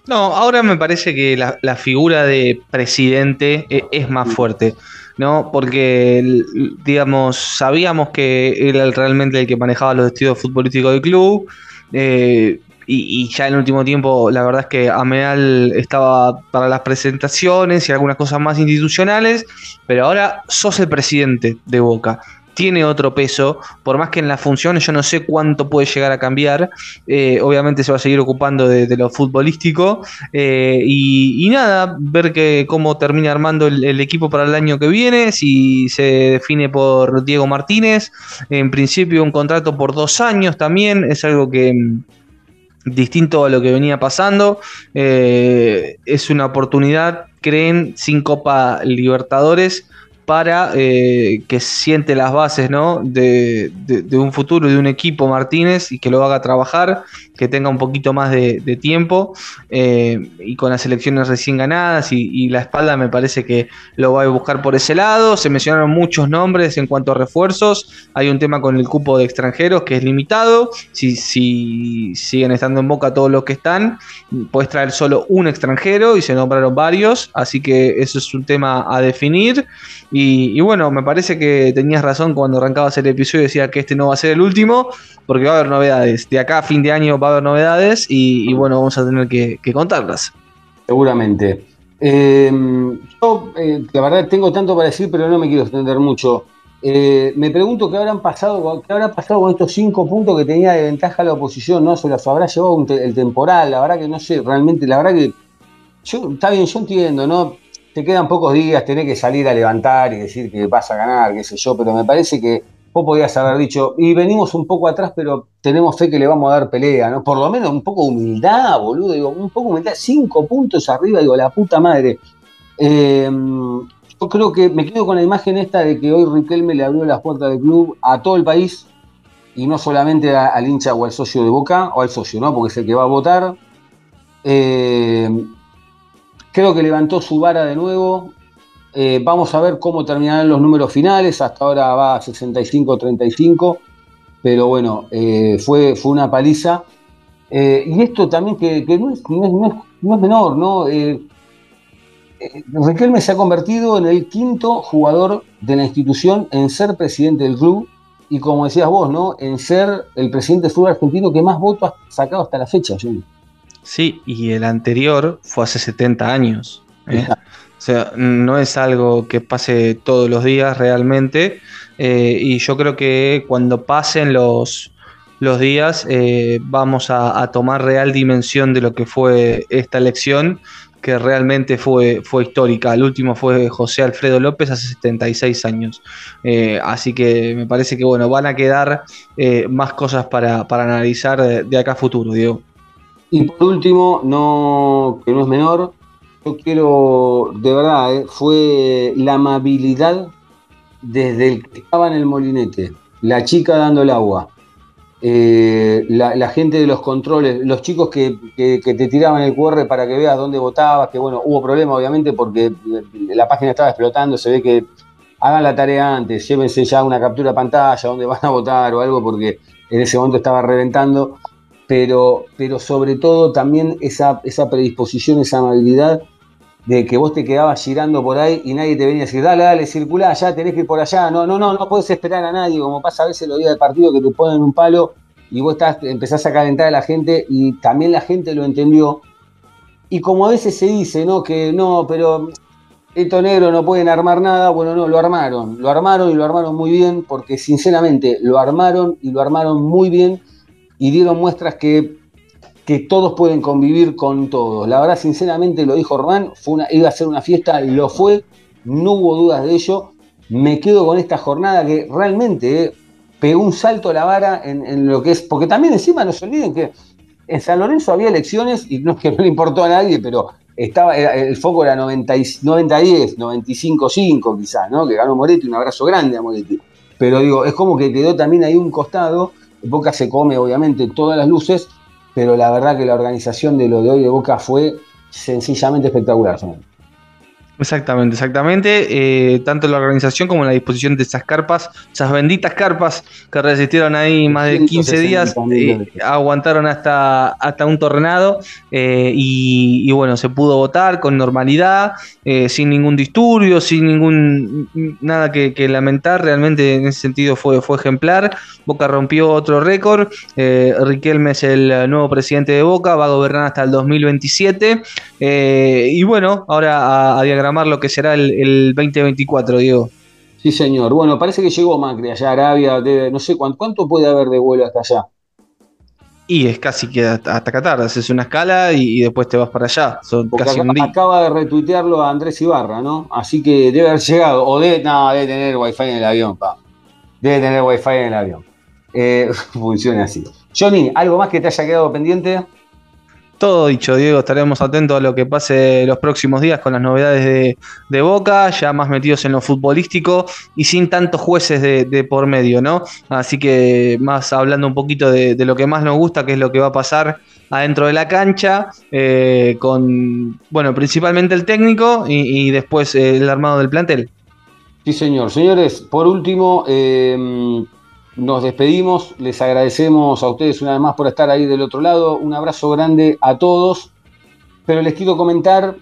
No, ahora me parece que la, figura de presidente e- es más fuerte, ¿no? Porque, digamos, sabíamos que era realmente el que manejaba los destinos futbolísticos del club. eh, y, y ya en el último tiempo, la verdad es que Ameal estaba para las presentaciones y algunas cosas más institucionales, pero ahora sos el presidente de Boca. Tiene otro peso, por más que en las funciones yo no sé cuánto puede llegar a cambiar. eh, obviamente se va a seguir ocupando de, lo futbolístico. eh, y, nada, ver que cómo termina armando el, equipo para el año que viene, si se define por Diego Martínez. En principio un contrato por dos años también, es algo que distinto a lo que venía pasando. eh, es una oportunidad, creen, sin Copa Libertadores para eh, que siente las bases ¿no? de, un futuro de un equipo Martínez y que lo haga trabajar, que tenga un poquito más de, de tiempo eh, y con las elecciones recién ganadas y, y la espalda me parece que lo va a buscar por ese lado. Se mencionaron muchos nombres en cuanto a refuerzos. Hay un tema con el cupo de extranjeros que es limitado. Si, si siguen estando en boca todos los que están, puedes traer solo un extranjero y se nombraron varios. Así que eso es un tema a definir. Y, bueno, me parece que tenías razón cuando arrancabas el episodio y decía que este no va a ser el último, porque va a haber novedades. De acá a fin de año va a haber novedades y, bueno, vamos a tener que, contarlas. Seguramente. Eh, yo, eh, la verdad, tengo tanto para decir, pero no me quiero extender mucho. Eh, me pregunto qué habrán pasado, qué habrá pasado con estos cinco puntos que tenía de ventaja la oposición, ¿no? Se los habrá llevado el temporal, la verdad que no sé, realmente, la verdad que yo, está bien, yo entiendo, ¿no? Te quedan pocos días, tenés que salir a levantar y decir que vas a ganar, qué sé yo, pero me parece que vos podías haber dicho, y venimos un poco atrás, pero tenemos fe que le vamos a dar pelea, ¿no? Por lo menos un poco humildad, boludo, digo, un poco humildad, cinco puntos arriba, digo, la puta madre. Eh, yo creo que me quedo con la imagen esta de que hoy Riquelme le abrió las puertas del club a todo el país y no solamente al hincha o al socio de Boca, o al socio, ¿no? Porque es el que va a votar. Eh, creo que levantó su vara de nuevo. Eh, vamos a ver cómo terminarán los números finales. Hasta ahora va 65-35. Pero bueno, eh, fue, fue una paliza. Eh, y esto también que, no, es, no es- no es- no es menor, ¿no? Riquelme se ha convertido en el quinto jugador de la institución en ser presidente del club y como decías vos, ¿no? En ser el presidente del fútbol argentino que más votos ha sacado hasta la fecha. Sí, y el anterior fue hace 70 años. ¿eh? O sea, no es algo que pase todos los días realmente. eh, y yo creo que cuando pasen los, los días eh, vamos a, a tomar real dimensión de lo que fue esta elección, que realmente fue, fue histórica. El último fue José Alfredo López hace 76 años. Eh, así que me parece que bueno, van a quedar más cosas para, para analizar de, de acá a futuro, Diego. Y por último, no, que no es menor, yo quiero, de verdad, eh, fue la amabilidad desde el que estaba en el molinete, la chica dando el agua, eh, la, gente de los controles, los chicos que, que- te tiraban el QR para que veas dónde votabas, que bueno, hubo problema obviamente porque la página estaba explotando, se ve que hagan la tarea antes, llévense ya una captura pantalla, dónde van a votar o algo, porque en ese momento estaba reventando pero, pero sobre todo también esa, esa predisposición, esa amabilidad de que vos te quedabas girando por ahí y nadie te venía a decir, dale, dale, circulá, ya tenés que ir por allá. No, no, no, no puedes esperar a nadie, como pasa a veces los días de partido que te ponen un palo y vos estás, empezás a calentar a la gente y también la gente lo entendió. Y como a veces se dice, ¿no? Que no, pero estos negros no pueden armar nada, bueno, no, lo armaron, lo armaron y lo armaron muy bien, porque sinceramente lo armaron y lo armaron muy bien y dieron muestras que, que todos pueden convivir con todos. La verdad, sinceramente, lo dijo Román, iba a ser una fiesta, lo fue, no hubo dudas de ello. Me quedo con esta jornada que realmente eh, pegó un salto a la vara en, en lo que es, porque también encima no se olviden que en San Lorenzo había elecciones y no es que no le importó a nadie, pero estaba, el foco era 90 y- 90-10, 95-5 quizás, ¿no? Que ganó Moretti, un abrazo grande a Moretti. Pero digo, es como que quedó también ahí un costado. Boca se come, obviamente, todas las luces, pero la verdad que la organización de lo de hoy de Boca fue sencillamente espectacular. Exactamente, exactamente. Eh, tanto la organización como la disposición de esas carpas, esas benditas carpas que resistieron ahí más de 15 días, 160.000 eh, aguantaron hasta, hasta un tornado eh, y, bueno, se pudo votar con normalidad, sin ningún disturbio, sin ningún nada que, lamentar. Realmente en ese sentido fue, fue ejemplar. Boca rompió otro récord. Riquelme es el nuevo presidente de Boca, va a gobernar hasta el 2027. Eh, y bueno, ahora a, a lo que será el, el 2024, Diego. Sí, señor. Bueno, parece que llegó Macri allá a Arabia, no sé cuánto, cuánto puede haber de vuelo hasta allá. Y es casi que hasta, hasta Qatar, haces una escala y, y después te vas para allá. Son Porque casi acá- un día. acaba de retuitearlo a Andrés Ibarra, ¿no? Así que debe haber llegado, o debe, no, debe tener wifi en el avión, pa. Debe tener wifi en el avión. Eh, funciona así. Johnny, ¿algo más que te haya quedado pendiente? Todo dicho, Diego, estaremos atentos a lo que pase los próximos días con las novedades de, Boca, ya más metidos en lo futbolístico y sin tantos jueces de, por medio, ¿no? Así que más hablando un poquito de, de lo que más nos gusta, que es lo que va a pasar adentro de la cancha, eh, con, bueno, principalmente el técnico y, y después eh, el armado del plantel. Sí, señor. Señores, por último, eh, nos despedimos. Les agradecemos a ustedes una vez más por estar ahí del otro lado. Un abrazo grande a todos. Pero les quiero comentar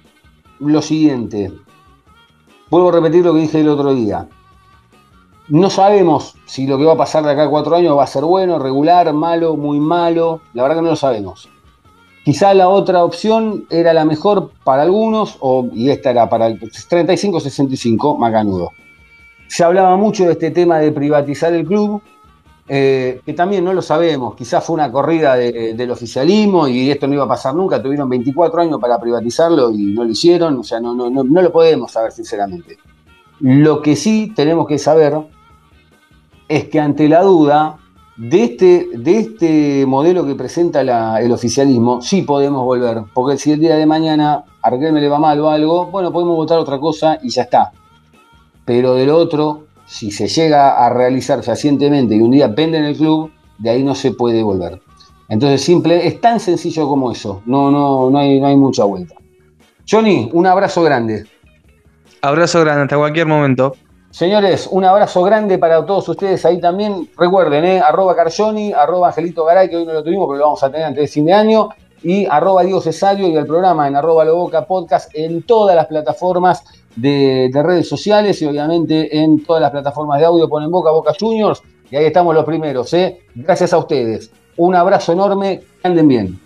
lo siguiente. Vuelvo a repetir lo que dije el otro día. No sabemos si lo que va a pasar de acá a cuatro años va a ser bueno, regular, malo, muy malo. La verdad que no lo sabemos. Quizá la otra opción era la mejor para algunos, y esta era para el 35-65, Macanudo. Se hablaba mucho de este tema de privatizar el club, eh, que también no lo sabemos. Quizás fue una corrida de- del oficialismo y esto no iba a pasar nunca. Tuvieron 24 años para privatizarlo y no lo hicieron. O sea, no, no, no, no lo podemos saber, sinceramente. Lo que sí tenemos que saber es que ante la duda de este, de este modelo que presenta el oficialismo, sí podemos volver. Porque si el día de mañana a Riquelme le va mal o algo, bueno, podemos votar otra cosa y ya está. Pero del otro, si se llega a realizar fehacientemente y un día pende en el club, de ahí no se puede volver. Entonces, simple, es tan sencillo como eso. No, no, no hay, no hay mucha vuelta. Johnny, un abrazo grande. Abrazo grande, hasta cualquier momento. Señores, un abrazo grande para todos ustedes ahí también. Recuerden, eh, arroba Carjoni, arroba Angelito Garay, que hoy no lo tuvimos, pero lo vamos a tener antes de fin de año. Y arroba Diego Cesario y el programa en arroba Loboca Podcast en todas las plataformas de, de redes sociales y obviamente en todas las plataformas de audio. Ponen Boca, Boca Juniors. Y ahí estamos los primeros. ¿eh? Gracias a ustedes. Un abrazo enorme. Anden bien.